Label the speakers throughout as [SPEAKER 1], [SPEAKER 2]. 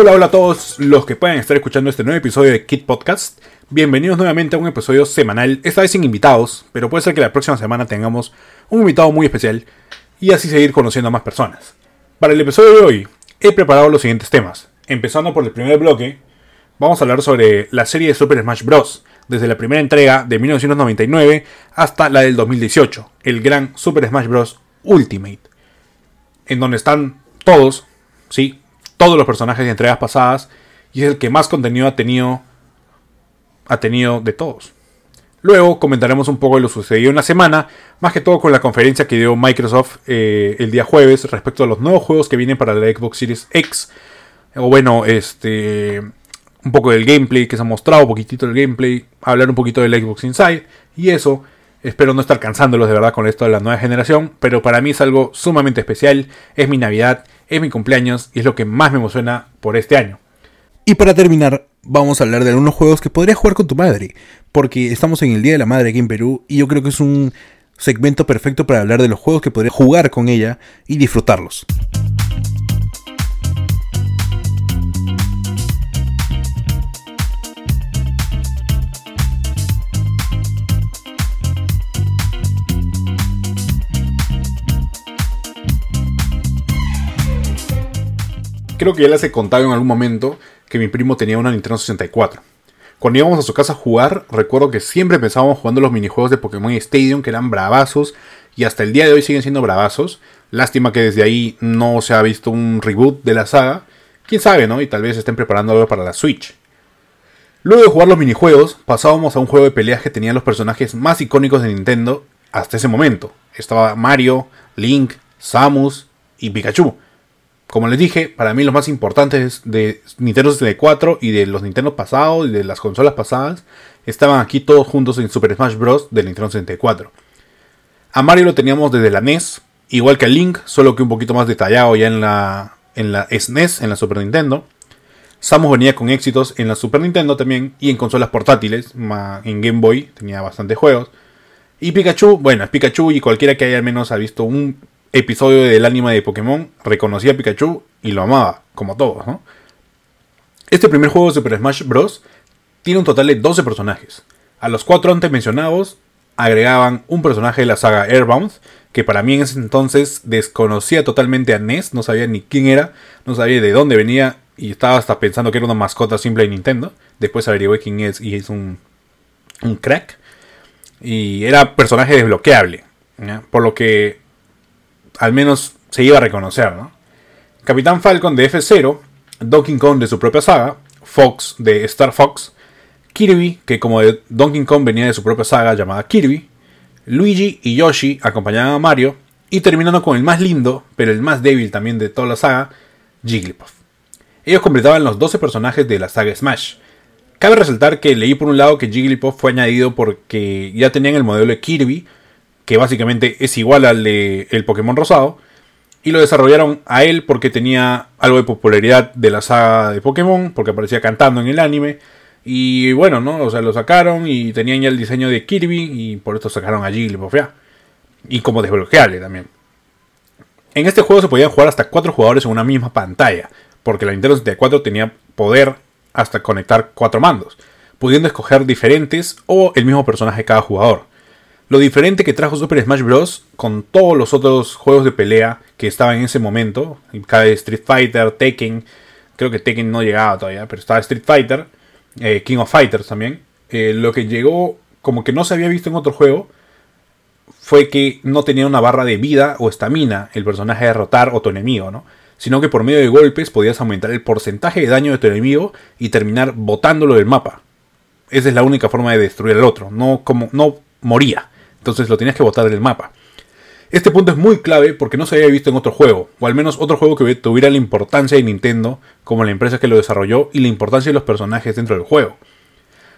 [SPEAKER 1] Hola, hola a todos los que puedan estar escuchando este nuevo episodio de Kit Podcast. Bienvenidos nuevamente a un episodio semanal, esta vez sin invitados, pero puede ser que la próxima semana tengamos un invitado muy especial y así seguir conociendo a más personas. Para el episodio de hoy he preparado los siguientes temas. Empezando por el primer bloque, vamos a hablar sobre la serie de Super Smash Bros. Desde la primera entrega de 1999 hasta la del 2018, el gran Super Smash Bros. Ultimate, en donde están todos, sí, todos los personajes de entregas pasadas y es el que más contenido ha tenido ha tenido de todos. Luego comentaremos un poco de lo sucedido en la semana, más que todo con la conferencia que dio Microsoft eh, el día jueves respecto a los nuevos juegos que vienen para la Xbox Series X. O bueno, este un poco del gameplay que se ha mostrado, un poquitito del gameplay, hablar un poquito del Xbox Inside y eso. Espero no estar cansándolos de verdad con esto de la nueva generación, pero para mí es algo sumamente especial, es mi Navidad es mi cumpleaños y es lo que más me emociona por este año.
[SPEAKER 2] Y para terminar, vamos a hablar de algunos juegos que podrías jugar con tu madre, porque estamos en el Día de la Madre aquí en Perú y yo creo que es un segmento perfecto para hablar de los juegos que podrías jugar con ella y disfrutarlos.
[SPEAKER 1] Creo que ya les he contado en algún momento que mi primo tenía una Nintendo 64. Cuando íbamos a su casa a jugar, recuerdo que siempre pensábamos jugando los minijuegos de Pokémon Stadium, que eran bravazos, y hasta el día de hoy siguen siendo bravazos. Lástima que desde ahí no se ha visto un reboot de la saga. Quién sabe, ¿no? Y tal vez estén preparando algo para la Switch. Luego de jugar los minijuegos, pasábamos a un juego de peleas que tenía los personajes más icónicos de Nintendo hasta ese momento. Estaba Mario, Link, Samus y Pikachu. Como les dije, para mí los más importantes de Nintendo 64 y de los Nintendo pasados y de las consolas pasadas estaban aquí todos juntos en Super Smash Bros. de Nintendo 64. A Mario lo teníamos desde la NES, igual que a Link, solo que un poquito más detallado ya en la, en la SNES, en la Super Nintendo. Samus venía con éxitos en la Super Nintendo también y en consolas portátiles, en Game Boy tenía bastantes juegos. Y Pikachu, bueno, Pikachu y cualquiera que haya al menos ha visto un episodio del anime de Pokémon, reconocía a Pikachu y lo amaba, como todos. Este primer juego de Super Smash Bros. tiene un total de 12 personajes. A los cuatro antes mencionados agregaban un personaje de la saga Airbound, que para mí en ese entonces desconocía totalmente a Ness, no sabía ni quién era, no sabía de dónde venía y estaba hasta pensando que era una mascota simple de Nintendo. Después averigué quién es y es un crack. Y era personaje desbloqueable. Por lo que al menos se iba a reconocer, ¿no? Capitán Falcon de F0, Donkey Kong de su propia saga, Fox de Star Fox, Kirby, que como de Donkey Kong venía de su propia saga llamada Kirby, Luigi y Yoshi acompañaban a Mario, y terminando con el más lindo, pero el más débil también de toda la saga, Jigglypuff. Ellos completaban los 12 personajes de la saga Smash. Cabe resaltar que leí por un lado que Jigglypuff fue añadido porque ya tenían el modelo de Kirby, que básicamente es igual al de el Pokémon Rosado. Y lo desarrollaron a él porque tenía algo de popularidad de la saga de Pokémon, porque aparecía cantando en el anime. Y bueno, ¿no? O sea, lo sacaron y tenían ya el diseño de Kirby y por esto sacaron a Jigglypuff. Y como desbloqueable también. En este juego se podían jugar hasta 4 jugadores en una misma pantalla, porque la Nintendo 64 tenía poder hasta conectar 4 mandos, pudiendo escoger diferentes o el mismo personaje cada jugador. Lo diferente que trajo Super Smash Bros. con todos los otros juegos de pelea que estaban en ese momento, cada Street Fighter, Tekken, creo que Tekken no llegaba todavía, pero estaba Street Fighter, eh, King of Fighters también. Eh, lo que llegó como que no se había visto en otro juego fue que no tenía una barra de vida o estamina el personaje a derrotar o tu enemigo, ¿no? Sino que por medio de golpes podías aumentar el porcentaje de daño de tu enemigo y terminar botándolo del mapa. Esa es la única forma de destruir al otro, no como no moría. Entonces lo tenías que botar del mapa. Este punto es muy clave porque no se había visto en otro juego, o al menos otro juego que tuviera la importancia de Nintendo como la empresa que lo desarrolló y la importancia de los personajes dentro del juego.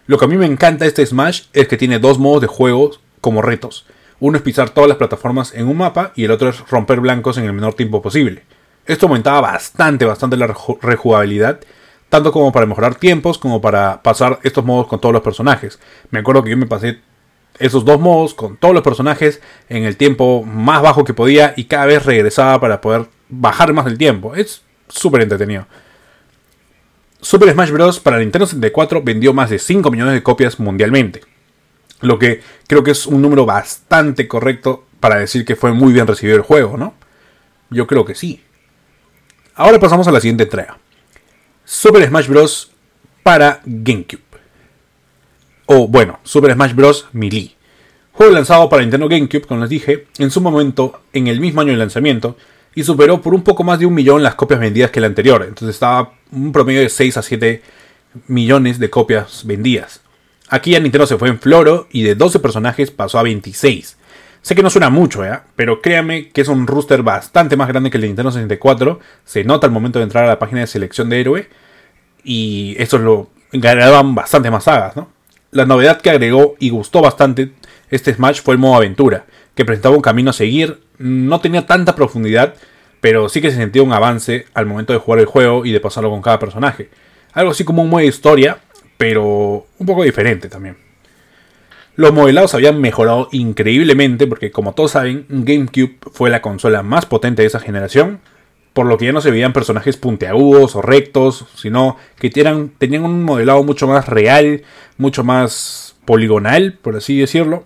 [SPEAKER 1] Lo que a mí me encanta este Smash es que tiene dos modos de juego como retos. Uno es pisar todas las plataformas en un mapa y el otro es romper blancos en el menor tiempo posible. Esto aumentaba bastante, bastante la rejugabilidad, tanto como para mejorar tiempos como para pasar estos modos con todos los personajes. Me acuerdo que yo me pasé esos dos modos con todos los personajes en el tiempo más bajo que podía y cada vez regresaba para poder bajar más el tiempo. Es súper entretenido. Super Smash Bros. para Nintendo 64 vendió más de 5 millones de copias mundialmente. Lo que creo que es un número bastante correcto para decir que fue muy bien recibido el juego, ¿no? Yo creo que sí. Ahora pasamos a la siguiente entrega. Super Smash Bros. para GameCube. O bueno, Super Smash Bros. Melee. Juego lanzado para Nintendo GameCube, como les dije, en su momento, en el mismo año de lanzamiento, y superó por un poco más de un millón las copias vendidas que el anterior. Entonces estaba un promedio de 6 a 7 millones de copias vendidas. Aquí ya Nintendo se fue en floro y de 12 personajes pasó a 26. Sé que no suena mucho, ¿eh? pero créanme que es un rooster bastante más grande que el de Nintendo 64. Se nota al momento de entrar a la página de selección de héroe. Y eso lo ganaban bastante más sagas, ¿no? La novedad que agregó y gustó bastante este Smash fue el modo aventura, que presentaba un camino a seguir, no tenía tanta profundidad, pero sí que se sentía un avance al momento de jugar el juego y de pasarlo con cada personaje. Algo así como un modo de historia, pero un poco diferente también. Los modelados habían mejorado increíblemente porque como todos saben, GameCube fue la consola más potente de esa generación, por lo que ya no se veían personajes puntiagudos o rectos, sino que tenían un modelado mucho más real, mucho más poligonal, por así decirlo,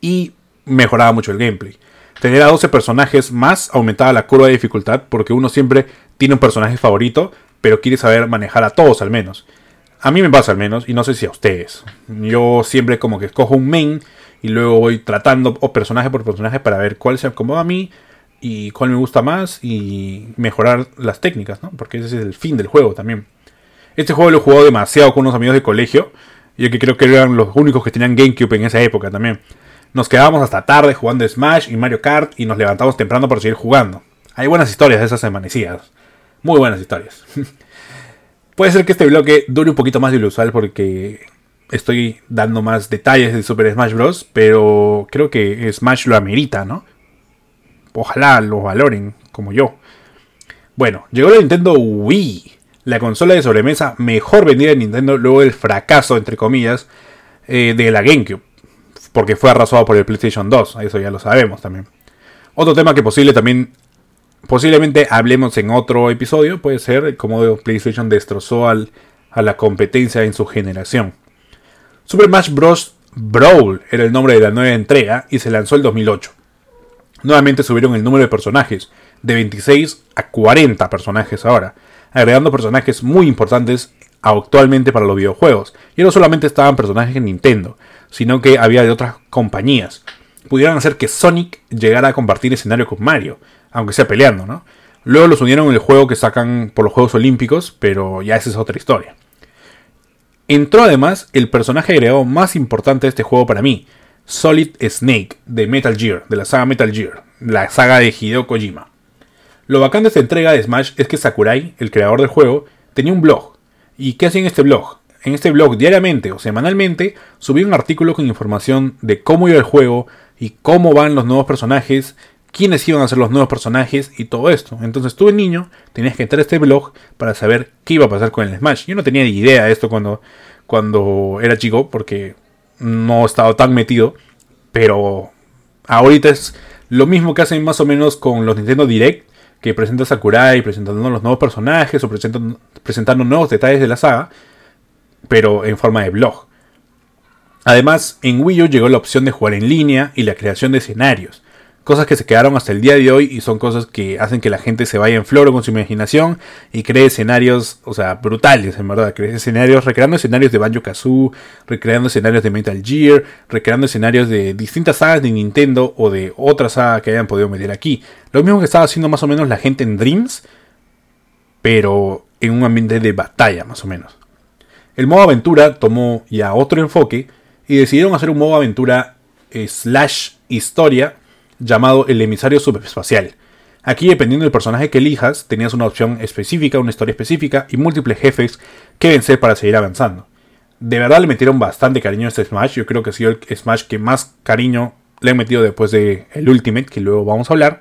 [SPEAKER 1] y mejoraba mucho el gameplay. Tener a 12 personajes más aumentaba la curva de dificultad porque uno siempre tiene un personaje favorito, pero quiere saber manejar a todos al menos. A mí me pasa al menos, y no sé si a ustedes. Yo siempre como que escojo un main y luego voy tratando o personaje por personaje para ver cuál se acomoda a mí y cuál me gusta más y mejorar las técnicas, ¿no? Porque ese es el fin del juego también. Este juego lo he jugado demasiado con unos amigos de colegio, yo que creo que eran los únicos que tenían GameCube en esa época también. Nos quedábamos hasta tarde jugando Smash y Mario Kart y nos levantamos temprano para seguir jugando. Hay buenas historias de esas amanecidas. Muy buenas historias. Puede ser que este bloque dure un poquito más de lo usual porque estoy dando más detalles de Super Smash Bros. Pero creo que Smash lo amerita, ¿no? Ojalá lo valoren como yo. Bueno, llegó la Nintendo Wii, la consola de sobremesa mejor vendida de Nintendo luego del fracaso, entre comillas, eh, de la GameCube porque fue arrasado por el PlayStation 2, eso ya lo sabemos también. Otro tema que posible también, posiblemente hablemos en otro episodio, puede ser cómo PlayStation destrozó al, a la competencia en su generación. Super Smash Bros. Brawl era el nombre de la nueva entrega y se lanzó el 2008. Nuevamente subieron el número de personajes, de 26 a 40 personajes ahora, agregando personajes muy importantes actualmente para los videojuegos. Y no solamente estaban personajes en Nintendo, sino que había de otras compañías. Pudieron hacer que Sonic llegara a compartir escenario con Mario, aunque sea peleando, ¿no? Luego los unieron en el juego que sacan por los Juegos Olímpicos, pero ya esa es otra historia. Entró además el personaje agregado más importante de este juego para mí, Solid Snake, de Metal Gear, de la saga Metal Gear, la saga de Hideo Kojima. Lo bacán de esta entrega de Smash es que Sakurai, el creador del juego, tenía un blog. ¿Y qué hacía en este blog? en este blog diariamente o semanalmente subí un artículo con información de cómo iba el juego y cómo van los nuevos personajes, quiénes iban a ser los nuevos personajes y todo esto. Entonces tú, el niño, tenías que entrar a este blog para saber qué iba a pasar con el Smash. Yo no tenía ni idea de esto cuando, cuando era chico porque no estaba tan metido, pero ahorita es lo mismo que hacen más o menos con los Nintendo Direct, que presenta Sakurai presentando los nuevos personajes o presentando nuevos detalles de la saga pero en forma de blog. Además, en Wii U llegó la opción de jugar en línea y la creación de escenarios, cosas que se quedaron hasta el día de hoy y son cosas que hacen que la gente se vaya en floro con su imaginación y cree escenarios, o sea, brutales, en verdad, cree escenarios, recreando escenarios de Banjo Kazoo, recreando escenarios de Metal Gear, recreando escenarios de distintas sagas de Nintendo o de otras sagas que hayan podido meter aquí. Lo mismo que estaba haciendo más o menos la gente en Dreams, pero en un ambiente de batalla, más o menos. El modo aventura tomó ya otro enfoque y decidieron hacer un modo aventura slash historia llamado el emisario subespacial. Aquí, dependiendo del personaje que elijas, tenías una opción específica, una historia específica y múltiples jefes que vencer para seguir avanzando. De verdad le metieron bastante cariño a este Smash. Yo creo que ha sido el Smash que más cariño le he metido después de el Ultimate, que luego vamos a hablar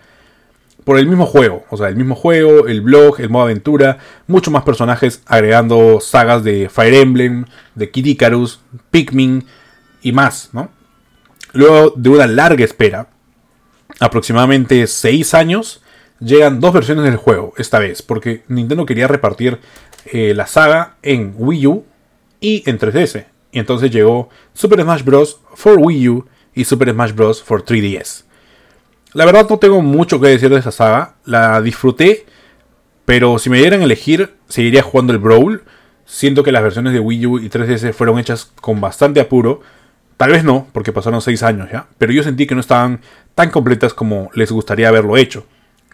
[SPEAKER 1] por el mismo juego. O sea, el mismo juego, el blog, el modo aventura, muchos más personajes agregando sagas de Fire Emblem, de Kid Icarus, Pikmin y más, ¿no? Luego de una larga espera, aproximadamente 6 años, llegan dos versiones del juego, esta vez, porque Nintendo quería repartir eh, la saga en Wii U y en 3DS. Y entonces llegó Super Smash Bros. for Wii U y Super Smash Bros. for 3DS. La verdad no tengo mucho que decir de esa saga. La disfruté, pero si me dieran a elegir, seguiría jugando el Brawl. Siento que las versiones de Wii U y 3DS fueron hechas con bastante apuro. Tal vez no, porque pasaron 6 años ya. Pero yo sentí que no estaban tan completas como les gustaría haberlo hecho.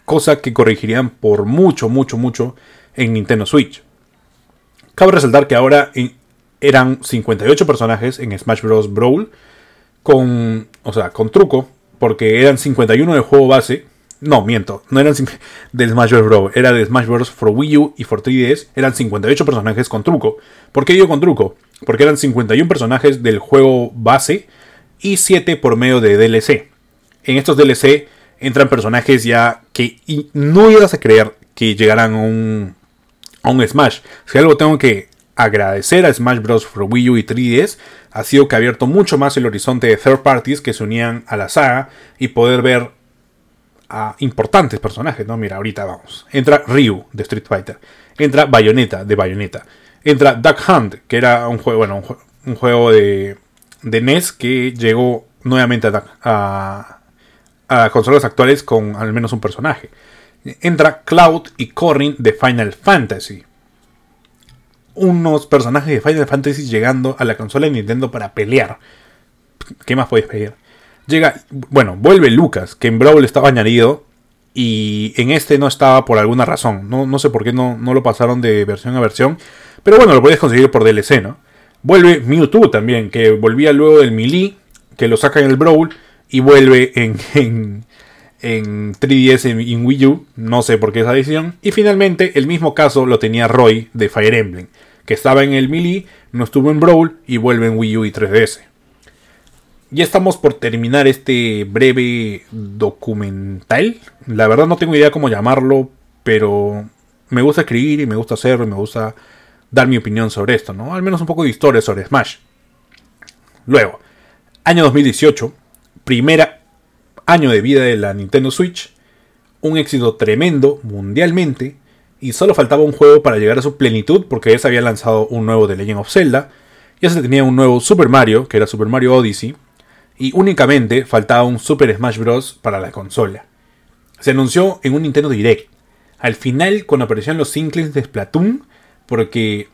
[SPEAKER 1] Cosa que corregirían por mucho, mucho, mucho en Nintendo Switch. Cabe resaltar que ahora eran 58 personajes en Smash Bros. Brawl. Con, o sea, con truco. Porque eran 51 del juego base. No, miento. No eran del Smash Bros. Brawl. Era de Smash Bros. for Wii U y for 3DS. Eran 58 personajes con truco. ¿Por qué digo con truco? Porque eran 51 personajes del juego base. Y 7 por medio de DLC. En estos DLC entran personajes ya que no ibas a creer que llegaran a un, a un Smash. Si algo tengo que agradecer a Smash Bros. for Wii U y 3DS ha sido que ha abierto mucho más el horizonte de third parties que se unían a la saga y poder ver a importantes personajes, ¿no? Mira, ahorita vamos. Entra Ryu de Street Fighter, entra Bayonetta de Bayonetta, entra Duck Hunt, que era un juego, bueno, un, de, de, NES que llegó nuevamente a, a, a consolas actuales con al menos un personaje. Entra Cloud y Corrin de Final Fantasy unos personajes de Final Fantasy llegando a la consola de Nintendo para pelear. ¿Qué más podéis pedir? Llega, bueno, vuelve Lucas, que en Brawl estaba añadido y en este no estaba por alguna razón. No, no sé por qué no, no, lo pasaron de versión a versión. Pero bueno, lo podéis conseguir por DLC, ¿no? Vuelve Mewtwo también, que volvía luego del Melee, que lo saca en el Brawl y vuelve en, en, en 3DS en, Wii U, no sé por qué esa decisión. Y finalmente, el mismo caso lo tenía Roy de Fire Emblem, que estaba en el Melee, no estuvo en Brawl y vuelve en Wii U y 3DS. Ya estamos por terminar este breve documental. La verdad no tengo idea cómo llamarlo, pero me gusta escribir y me gusta hacerlo y me gusta dar mi opinión sobre esto, ¿no? Al menos un poco de historia sobre Smash. Luego, año 2018, primera año de vida de la Nintendo Switch, un éxito tremendo mundialmente, y solo faltaba un juego para llegar a su plenitud porque ya se había lanzado un nuevo de Legend of Zelda, ya se tenía un nuevo Super Mario, que era Super Mario Odyssey, y únicamente faltaba un Super Smash Bros. para la consola. Se anunció en un Nintendo Direct. Al final, cuando aparecieron los Inklings de Splatoon, porque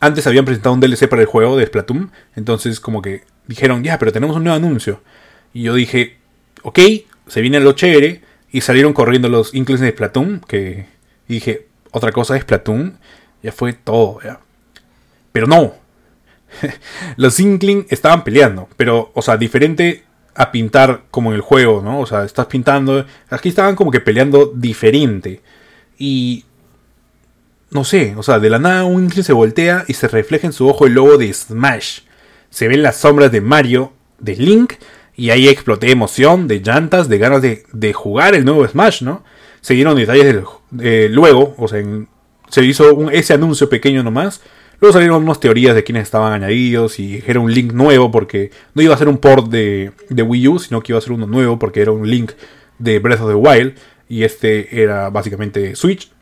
[SPEAKER 1] antes habían presentado un DLC para el juego de Splatoon, entonces como que dijeron, ya, pero tenemos un nuevo anuncio. Y yo dije, ok, se viene lo chévere. Y salieron corriendo los Inklings de Splatoon. Que dije, otra cosa es Splatoon. Ya fue todo, ya. Pero no. los Inklings estaban peleando. Pero, o sea, diferente a pintar como en el juego, ¿no? O sea, estás pintando. Aquí estaban como que peleando diferente. Y. No sé, o sea, de la nada un se voltea y se refleja en su ojo el logo de Smash. Se ven las sombras de Mario, de Link y ahí exploté de emoción, de llantas, de ganas de, jugar el nuevo Smash, ¿no? Se dieron detalles luego, o sea, se hizo ese anuncio pequeño nomás. Luego salieron unas teorías de quiénes estaban añadidos y era un link nuevo porque no iba a ser un port de, de Wii U, sino que iba a ser uno nuevo porque era un link de Breath of the Wild y este era básicamente Switch.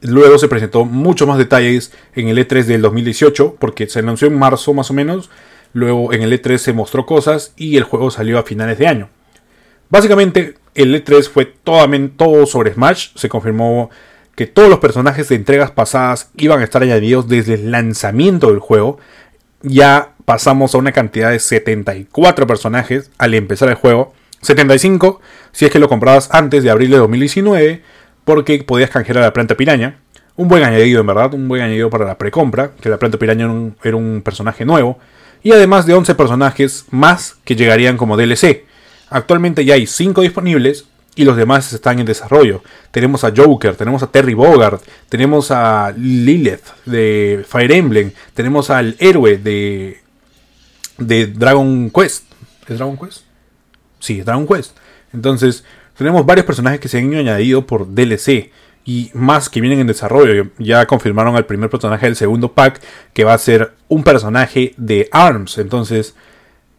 [SPEAKER 1] Luego se presentó mucho más detalles en el E3 del 2018 porque se anunció en marzo más o menos Luego en el E3 se mostró cosas y el juego salió a finales de año. Básicamente el E3 fue todo, sobre Smash. Se confirmó que todos los personajes de entregas pasadas iban a estar añadidos desde el lanzamiento del juego. Ya pasamos a una cantidad de 74 personajes al empezar el juego. 75 si es que lo comprabas antes de abril de 2019 porque podías canjear a la planta piraña. Un buen añadido en verdad, un buen añadido para la precompra, que la planta piraña era un personaje nuevo y además de 11 personajes más que llegarían como DLC. Actualmente ya hay 5 disponibles y los demás están en desarrollo. Tenemos a Joker, tenemos a Terry Bogard, tenemos a Lilith de Fire Emblem, tenemos al héroe de, de Dragon Quest. ¿Es Dragon Quest? Sí, Dragon Quest. Entonces, tenemos varios personajes que se han añadido por DLC y más que vienen en desarrollo. Ya confirmaron al primer personaje del segundo pack que va a ser un personaje de ARMS. Entonces,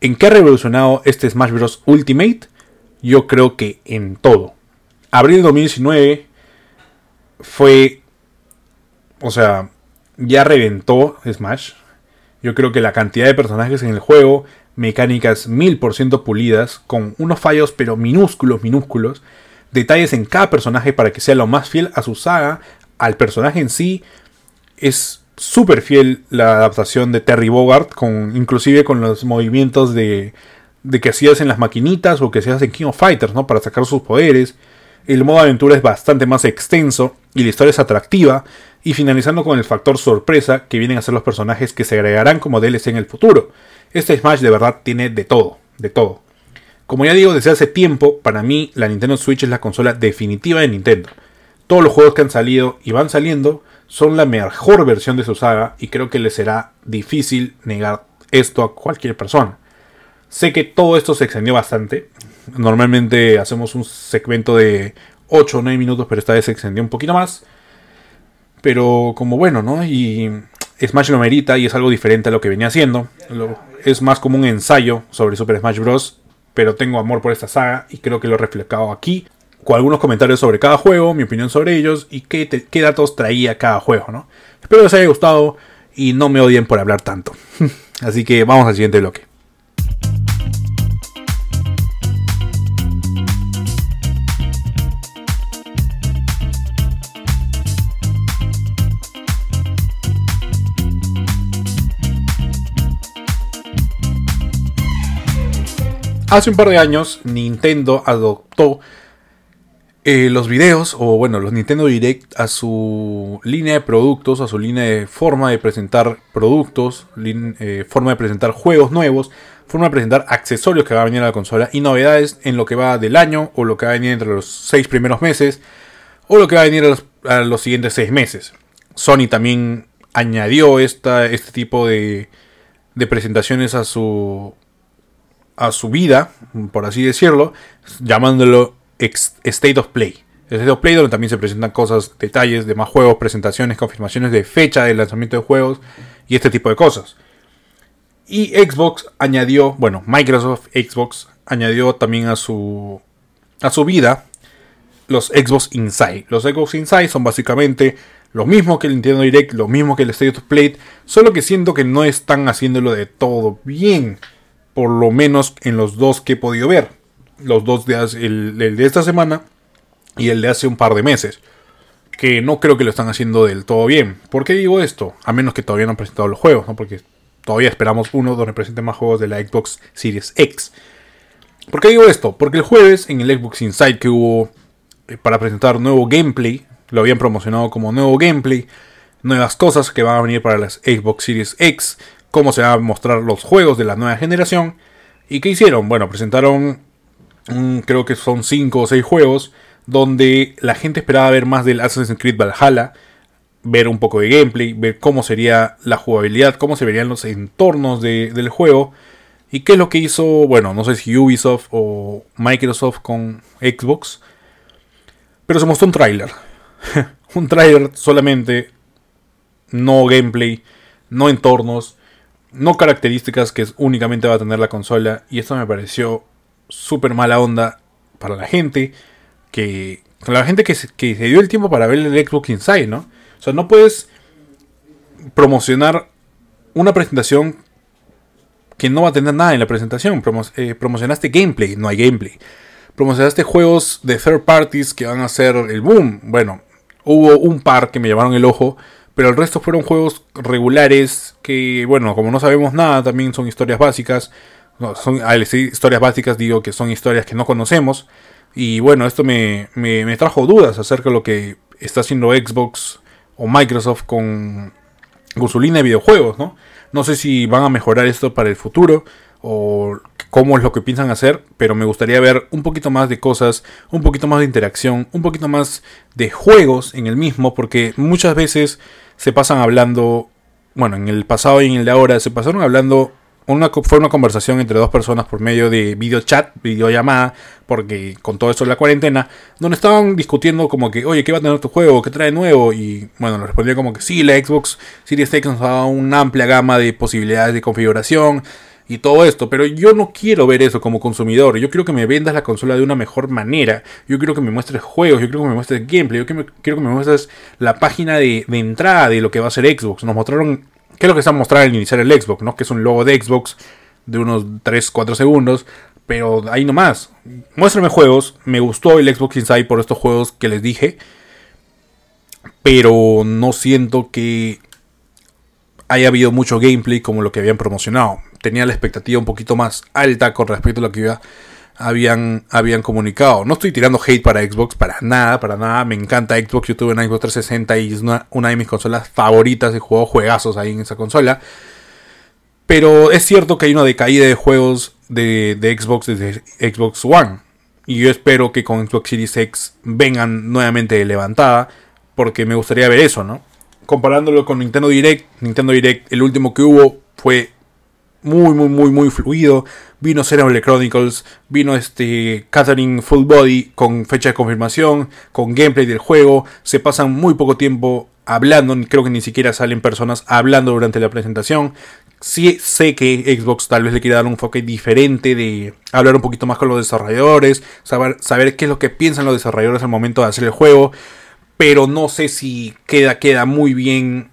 [SPEAKER 1] ¿en qué ha revolucionado este Smash Bros. Ultimate? Yo creo que en todo. Abril 2019 fue o sea, ya reventó Smash. Yo creo que la cantidad de personajes en el juego, mecánicas mil por ciento pulidas, con unos fallos pero minúsculos, minúsculos, detalles en cada personaje para que sea lo más fiel a su saga, al personaje en sí, es súper fiel la adaptación de Terry Bogart, con, inclusive con los movimientos de, de que hacías en las maquinitas o que hacías en King of Fighters, ¿no? Para sacar sus poderes. El modo aventura es bastante más extenso y la historia es atractiva. Y finalizando con el factor sorpresa que vienen a ser los personajes que se agregarán como DLC en el futuro. Este Smash de verdad tiene de todo, de todo. Como ya digo desde hace tiempo, para mí la Nintendo Switch es la consola definitiva de Nintendo. Todos los juegos que han salido y van saliendo son la mejor versión de su saga y creo que le será difícil negar esto a cualquier persona. Sé que todo esto se extendió bastante. Normalmente hacemos un segmento de 8 o 9 minutos, pero esta vez se extendió un poquito más. Pero como bueno, ¿no? Y Smash lo merita y es algo diferente a lo que venía haciendo. Es más como un ensayo sobre Super Smash Bros. Pero tengo amor por esta saga y creo que lo he reflejado aquí con algunos comentarios sobre cada juego, mi opinión sobre ellos y qué, qué datos traía cada juego, ¿no? Espero les haya gustado y no me odien por hablar tanto. Así que vamos al siguiente bloque. Hace un par de años Nintendo adoptó eh, los videos, o bueno, los Nintendo Direct a su línea de productos, a su línea de forma de presentar productos, eh, forma de presentar juegos nuevos, forma de presentar accesorios que va a venir a la consola y novedades en lo que va del año o lo que va a venir entre los seis primeros meses o lo que va a venir a los, siguientes seis meses. Sony también añadió esta, este tipo de, de presentaciones a su, a su vida, por así decirlo, llamándolo State of Play. State of Play donde también se presentan cosas, detalles de más juegos, presentaciones, confirmaciones de fecha de lanzamiento de juegos y este tipo de cosas. Y Xbox añadió, bueno, Microsoft Xbox añadió también a su a su vida los Xbox Inside. Los Xbox Inside son básicamente lo mismo que el Nintendo Direct, lo mismo que el State of Play, solo que siento que no están haciéndolo de todo bien, por lo menos en los dos que he podido ver los dos días, el, de esta semana y el de hace un par de meses. Que no creo que lo están haciendo del todo bien. ¿Por qué digo esto? A menos que todavía no han presentado los juegos, ¿no? Porque todavía esperamos uno donde presenten más juegos de la Xbox Series X. ¿Por qué digo esto? Porque el jueves en el Xbox Inside que hubo eh, para presentar nuevo gameplay, lo habían promocionado como nuevo gameplay, nuevas cosas que van a venir para las Xbox Series X, cómo se van a mostrar los juegos de la nueva generación. ¿Y qué hicieron? Bueno, presentaron creo que son 5 o 6 juegos, donde la gente esperaba ver más del Assassin's Creed Valhalla, ver un poco de gameplay, ver cómo sería la jugabilidad, cómo se verían los entornos del juego. Y qué es lo que hizo, bueno, no sé si Ubisoft o Microsoft con Xbox. Pero se mostró un tráiler. un tráiler solamente. No gameplay. No entornos. No características que únicamente va a tener la consola. Y esto me pareció súper mala onda para la gente que la gente que se, que se dio el tiempo para ver el Xbox Inside, ¿no? O sea, no puedes promocionar una presentación que no va a tener nada en la presentación. Eh, promocionaste gameplay, no hay gameplay. Promocionaste juegos de third parties que van a ser el boom. Bueno, hubo un par que me llamaron el ojo, pero el resto fueron juegos regulares que, bueno, como no sabemos nada, también son historias básicas. Son historias básicas, digo que son historias que no conocemos. Y bueno, esto me, me, trajo dudas acerca de lo que está haciendo Xbox o Microsoft con, con su de videojuegos, ¿no? No sé si van a mejorar esto para el futuro o cómo es lo que piensan hacer, pero me gustaría ver un poquito más de cosas, un poquito más de interacción, un poquito más de juegos en el mismo, porque muchas veces se pasan hablando, bueno, en el pasado y en el de ahora, se pasaron hablando una, fue una conversación entre dos personas por medio de video chat, videollamada, porque con todo esto de la cuarentena, donde estaban discutiendo como que, oye, ¿qué va a tener tu juego? ¿Qué trae nuevo? Y bueno, le respondía como que sí, la Xbox Series X nos ha dado una amplia gama de posibilidades de configuración y todo esto, pero yo no quiero ver eso como consumidor. Yo quiero que me vendas la consola de una mejor manera. Yo quiero que me muestres juegos, yo quiero que me muestres gameplay, yo quiero que me muestres la página de, entrada de lo que va a ser Xbox. Nos mostraron, ¿qué es lo que se ha mostrado al iniciar el Xbox? ¿no? Que es un logo de Xbox de unos 3-4 segundos. Pero ahí nomás. Muéstrame juegos. Me gustó el Xbox Inside por estos juegos que les dije. Pero no siento que haya habido mucho gameplay como lo que habían promocionado. Tenía la expectativa un poquito más alta con respecto a lo que habían, habían comunicado. No estoy tirando hate para Xbox, para nada, para nada. Me encanta Xbox. Yo tuve una Xbox 360 y es una, de mis consolas favoritas. He jugado juegazos ahí en esa consola. Pero es cierto que hay una decaída de juegos de, de Xbox desde Xbox One. Y yo espero que con Xbox Series X vengan nuevamente levantada. Porque me gustaría ver eso, ¿no? comparándolo con Nintendo Direct, Nintendo Direct, el último que hubo fue muy, muy, muy, muy fluido. Vino Xenoblade Chronicles, vino este Catherine Full Body con fecha de confirmación, con gameplay del juego. Se pasan muy poco tiempo hablando, creo que ni siquiera salen personas hablando durante la presentación. Sí sé que Xbox tal vez le quiera dar un enfoque diferente de hablar un poquito más con los desarrolladores, saber, saber qué es lo que piensan los desarrolladores al momento de hacer el juego pero no sé si queda, queda muy bien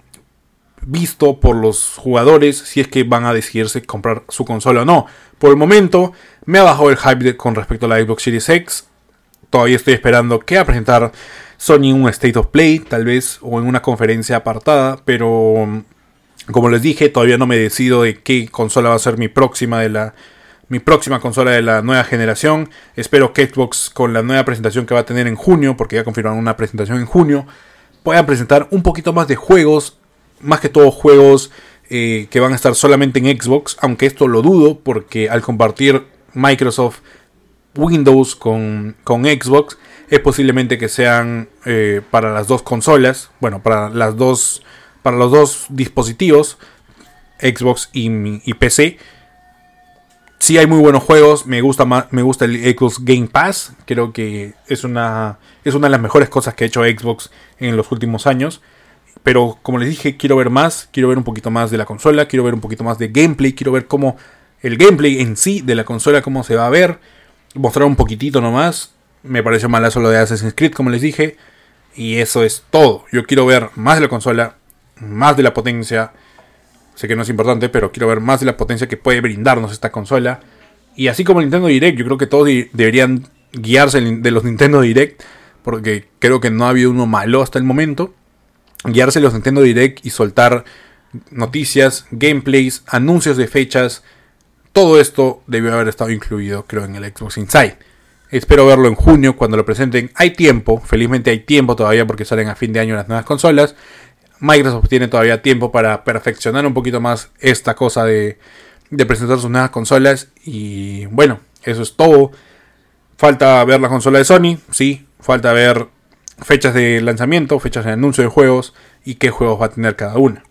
[SPEAKER 1] visto por los jugadores si es que van a decidirse comprar su consola o no. Por el momento me ha bajado el hype con respecto a la Xbox Series X. Todavía estoy esperando que a presentar Sony un State of Play, tal vez, o en una conferencia apartada, pero como les dije, todavía no me decido de qué consola va a ser mi próxima de la mi próxima consola de la nueva generación. Espero que Xbox con la nueva presentación que va a tener en junio, porque ya confirmaron una presentación en junio, pueda presentar un poquito más de juegos, más que todo juegos eh, que van a estar solamente en Xbox, aunque esto lo dudo, porque al compartir Microsoft Windows con, con Xbox, es posiblemente que sean eh, para las dos consolas, bueno, para las dos, para los dos dispositivos, Xbox y, PC Sí hay muy buenos juegos, me gusta me gusta el Xbox Game Pass, creo que es una es una de las mejores cosas que ha hecho Xbox en los últimos años. Pero como les dije, quiero ver más, quiero ver un poquito más de la consola, quiero ver un poquito más de gameplay, quiero ver cómo el gameplay en sí de la consola cómo se va a ver, mostrar un poquitito nomás. Me pareció malazo lo de Assassin's Creed, como les dije, y eso es todo. Yo quiero ver más de la consola, más de la potencia, Sé que no es importante, pero quiero ver más de la potencia que puede brindarnos esta consola. Y así como Nintendo Direct, yo creo que todos deberían guiarse de los Nintendo Direct, porque creo que no ha habido uno malo hasta el momento. Guiarse los Nintendo Direct y soltar noticias, gameplays, anuncios de fechas. Todo esto debió haber estado incluido, creo, en el Xbox Inside. Espero verlo en junio cuando lo presenten. Hay tiempo, felizmente hay tiempo todavía porque salen a fin de año las nuevas consolas. Microsoft tiene todavía tiempo para perfeccionar un poquito más esta cosa de, presentar sus nuevas consolas. Y bueno, eso es todo. Falta ver la consola de Sony, sí. Falta ver fechas de lanzamiento, fechas de anuncio de juegos y qué juegos va a tener cada una.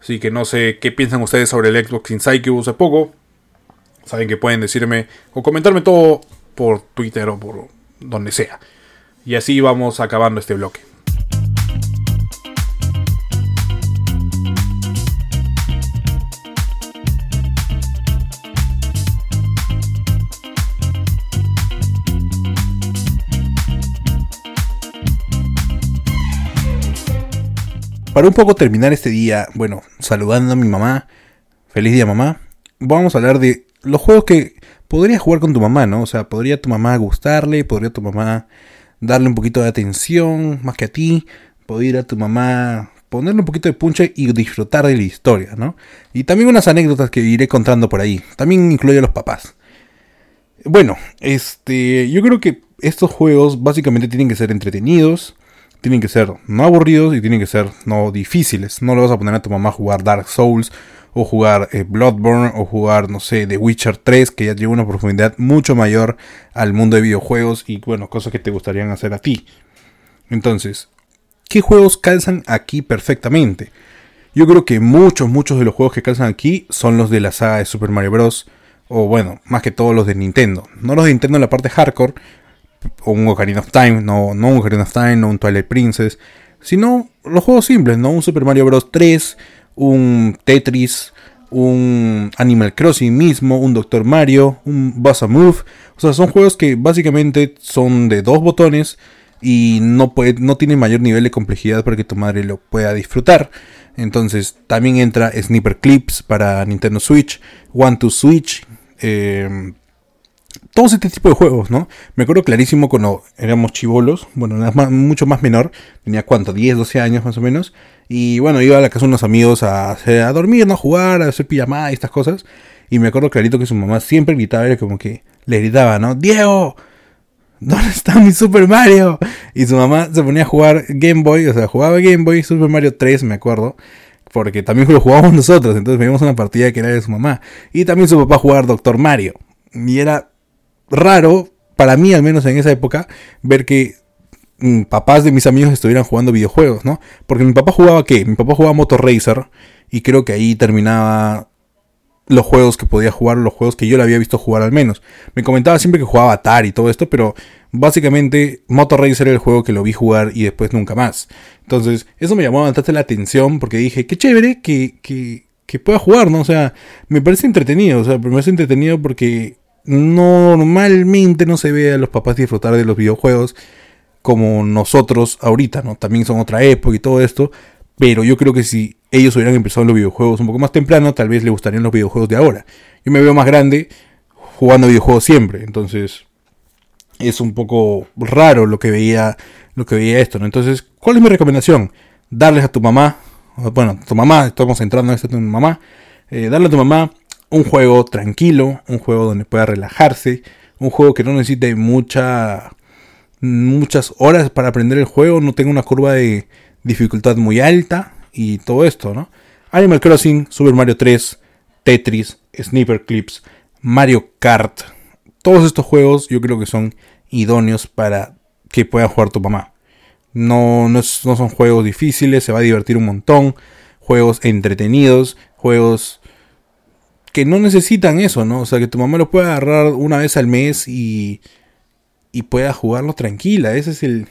[SPEAKER 1] Así que no sé qué piensan ustedes sobre el Xbox Inside que usé poco. Saben que pueden decirme o comentarme todo por Twitter o por donde sea. Y así vamos acabando este bloque.
[SPEAKER 2] Para un poco terminar este día, bueno, saludando a mi mamá, feliz día mamá, vamos a hablar de los juegos que podrías jugar con tu mamá, ¿no? O sea, podría tu mamá gustarle, podría tu mamá darle un poquito de atención más que a ti, podría tu mamá ponerle un poquito de punche y disfrutar de la historia, ¿no? Y también unas anécdotas que iré contando por ahí, también incluye a los papás. Bueno, este, yo creo que estos juegos básicamente tienen que ser entretenidos, tienen que ser no aburridos y tienen que ser no difíciles. No le vas a poner a tu mamá a jugar Dark Souls o jugar eh, Bloodborne o jugar, no sé, The Witcher 3, que ya lleva una profundidad mucho mayor al mundo de videojuegos y, bueno, cosas que te gustarían hacer a ti. Entonces, ¿qué juegos calzan aquí perfectamente? Yo creo que muchos, muchos de los juegos que calzan aquí son los de la saga de Super Mario Bros. O bueno, más que todos los de Nintendo. No los de Nintendo en la parte hardcore, o un Ocarina of Time, no, no un Ocarina of Time, no un Twilight Princess, sino los juegos simples, ¿no? Un Super Mario Bros. 3, un Tetris, un Animal Crossing mismo, un Doctor Mario, un Bossa Move. O sea, son juegos que básicamente son de dos botones y no, puede, no tiene mayor nivel de complejidad para que tu madre lo pueda disfrutar. Entonces también entra Sniper Clips para Nintendo Switch, One to Switch, eh, todos este tipo de juegos, ¿no? Me acuerdo clarísimo cuando éramos chivolos, bueno, mucho más menor, tenía cuánto, 10, 12 años más o menos, y bueno, iba a la casa de unos amigos a, dormir, ¿no? A jugar, a hacer pijamada y estas cosas, y me acuerdo clarito que su mamá siempre gritaba, era como que le gritaba, ¿no? Diego, ¿dónde está mi Super Mario? Y su mamá se ponía a jugar Game Boy, o sea, jugaba Game Boy Super Mario 3, me acuerdo. Porque también lo jugábamos nosotros, entonces veíamos una partida que era de su mamá. Y también su papá jugaba Doctor Mario. Y era raro, para mí al menos en esa época, ver que mm, papás de mis amigos estuvieran jugando videojuegos, ¿no? Porque mi papá jugaba qué? Mi papá jugaba Motor Racer y creo que ahí terminaba los juegos que podía jugar, los juegos que yo le había visto jugar al menos. Me comentaba siempre que jugaba Atari y todo esto, pero básicamente Motor Racer era el juego que lo vi jugar y después nunca más. Entonces, eso me llamó bastante la atención porque dije, qué chévere que, que, que pueda jugar, ¿no? O sea, me parece entretenido, o sea, me parece entretenido porque normalmente no se ve a los papás disfrutar de los videojuegos como nosotros ahorita, ¿no? También son otra época y todo esto, pero yo creo que si ellos hubieran empezado los videojuegos un poco más temprano, tal vez les gustarían los videojuegos de ahora. Yo me veo más grande jugando videojuegos siempre, entonces es un poco raro lo que veía lo que veía esto, ¿no? Entonces, ¿cuál es mi recomendación? Darles a tu mamá, bueno, tu mamá, estamos entrando en esto tu mamá, eh, darle a tu mamá un juego tranquilo, un juego donde pueda relajarse, un juego que no necesite mucha, muchas horas para aprender el juego, no tenga una curva de dificultad muy alta y todo esto, ¿no? Animal Crossing, Super Mario 3, Tetris, Sniper Clips, Mario Kart, todos estos juegos yo creo que son idóneos para que pueda jugar tu mamá. No, no son juegos difíciles, se va a divertir un montón, juegos entretenidos, juegos que no necesitan eso, ¿no? O sea, que tu mamá lo pueda agarrar una vez al mes y, y pueda jugarlo tranquila. Ese es el,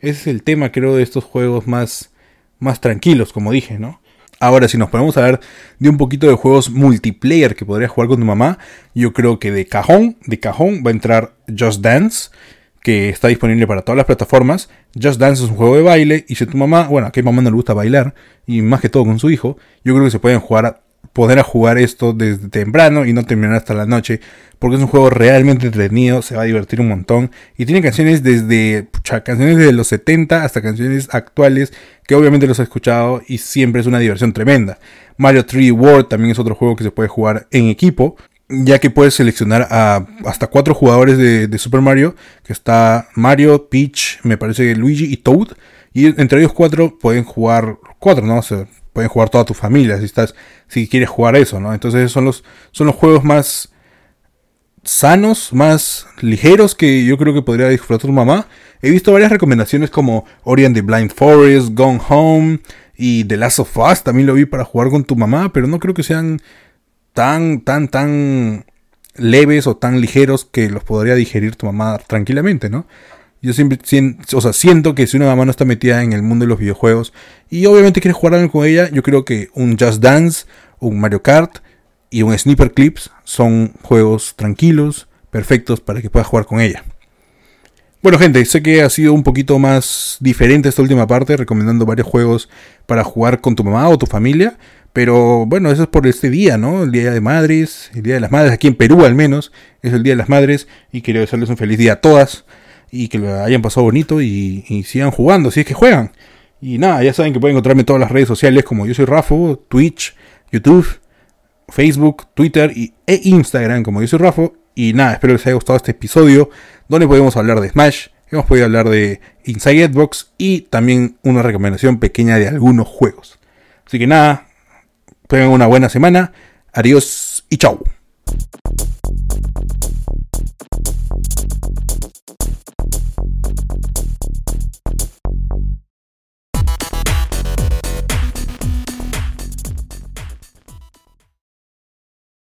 [SPEAKER 2] ese es el tema, creo, de estos juegos más, más tranquilos, como dije, ¿no? Ahora, si nos ponemos a hablar de un poquito de juegos multiplayer que podrías jugar con tu mamá, yo creo que de cajón, de cajón va a entrar Just Dance, que está disponible para todas las plataformas. Just Dance es un juego de baile y si tu mamá, bueno, a qué mamá no le gusta bailar, y más que todo con su hijo, yo creo que se pueden jugar poder jugar esto desde temprano y no terminar hasta la noche, porque es un juego realmente entretenido, se va a divertir un montón y tiene canciones desde canciones de los 70 hasta canciones actuales que obviamente los he escuchado y siempre es una diversión tremenda. Mario 3 World también es otro juego que se puede jugar en equipo, ya que puedes seleccionar a hasta cuatro jugadores de, Super Mario, que está Mario, Peach, me parece Luigi y Toad, y entre ellos cuatro pueden jugar cuatro, ¿no? Pueden jugar toda tu familia si estás si quieres jugar eso, ¿no? Entonces son los son los juegos más sanos, más ligeros que yo creo que podría disfrutar tu mamá. He visto varias recomendaciones como Ori and the Blind Forest, Gone Home y The Last of Us, también lo vi para jugar con tu mamá, pero no creo que sean tan tan tan leves o tan ligeros que los podría digerir tu mamá tranquilamente, ¿no? Yo siempre siento que si una mamá no está metida en el mundo de los videojuegos y obviamente quiere jugar algo con ella, yo creo que un Just Dance, un Mario Kart y un Sniper Clips son juegos tranquilos, perfectos para que puedas jugar con ella. Bueno gente, sé que ha sido un poquito más diferente esta última parte, recomendando varios juegos para jugar con tu mamá o tu familia, pero bueno, eso es por este día, ¿no? El Día de Madres, el Día de las Madres, aquí en Perú al menos, es el Día de las Madres y quiero desearles un feliz día a todas y que lo hayan pasado bonito y, sigan jugando, si es que juegan. Y nada, ya saben que pueden encontrarme en todas las redes sociales como yo soy Rafo, Twitch, YouTube, Facebook, Twitter y, e Instagram como yo soy Rafo. Y nada, espero les haya gustado este episodio donde podemos hablar de Smash, hemos podido hablar de Inside Xbox y también una recomendación pequeña de algunos juegos. Así que nada, tengan una buena semana, adiós y chau.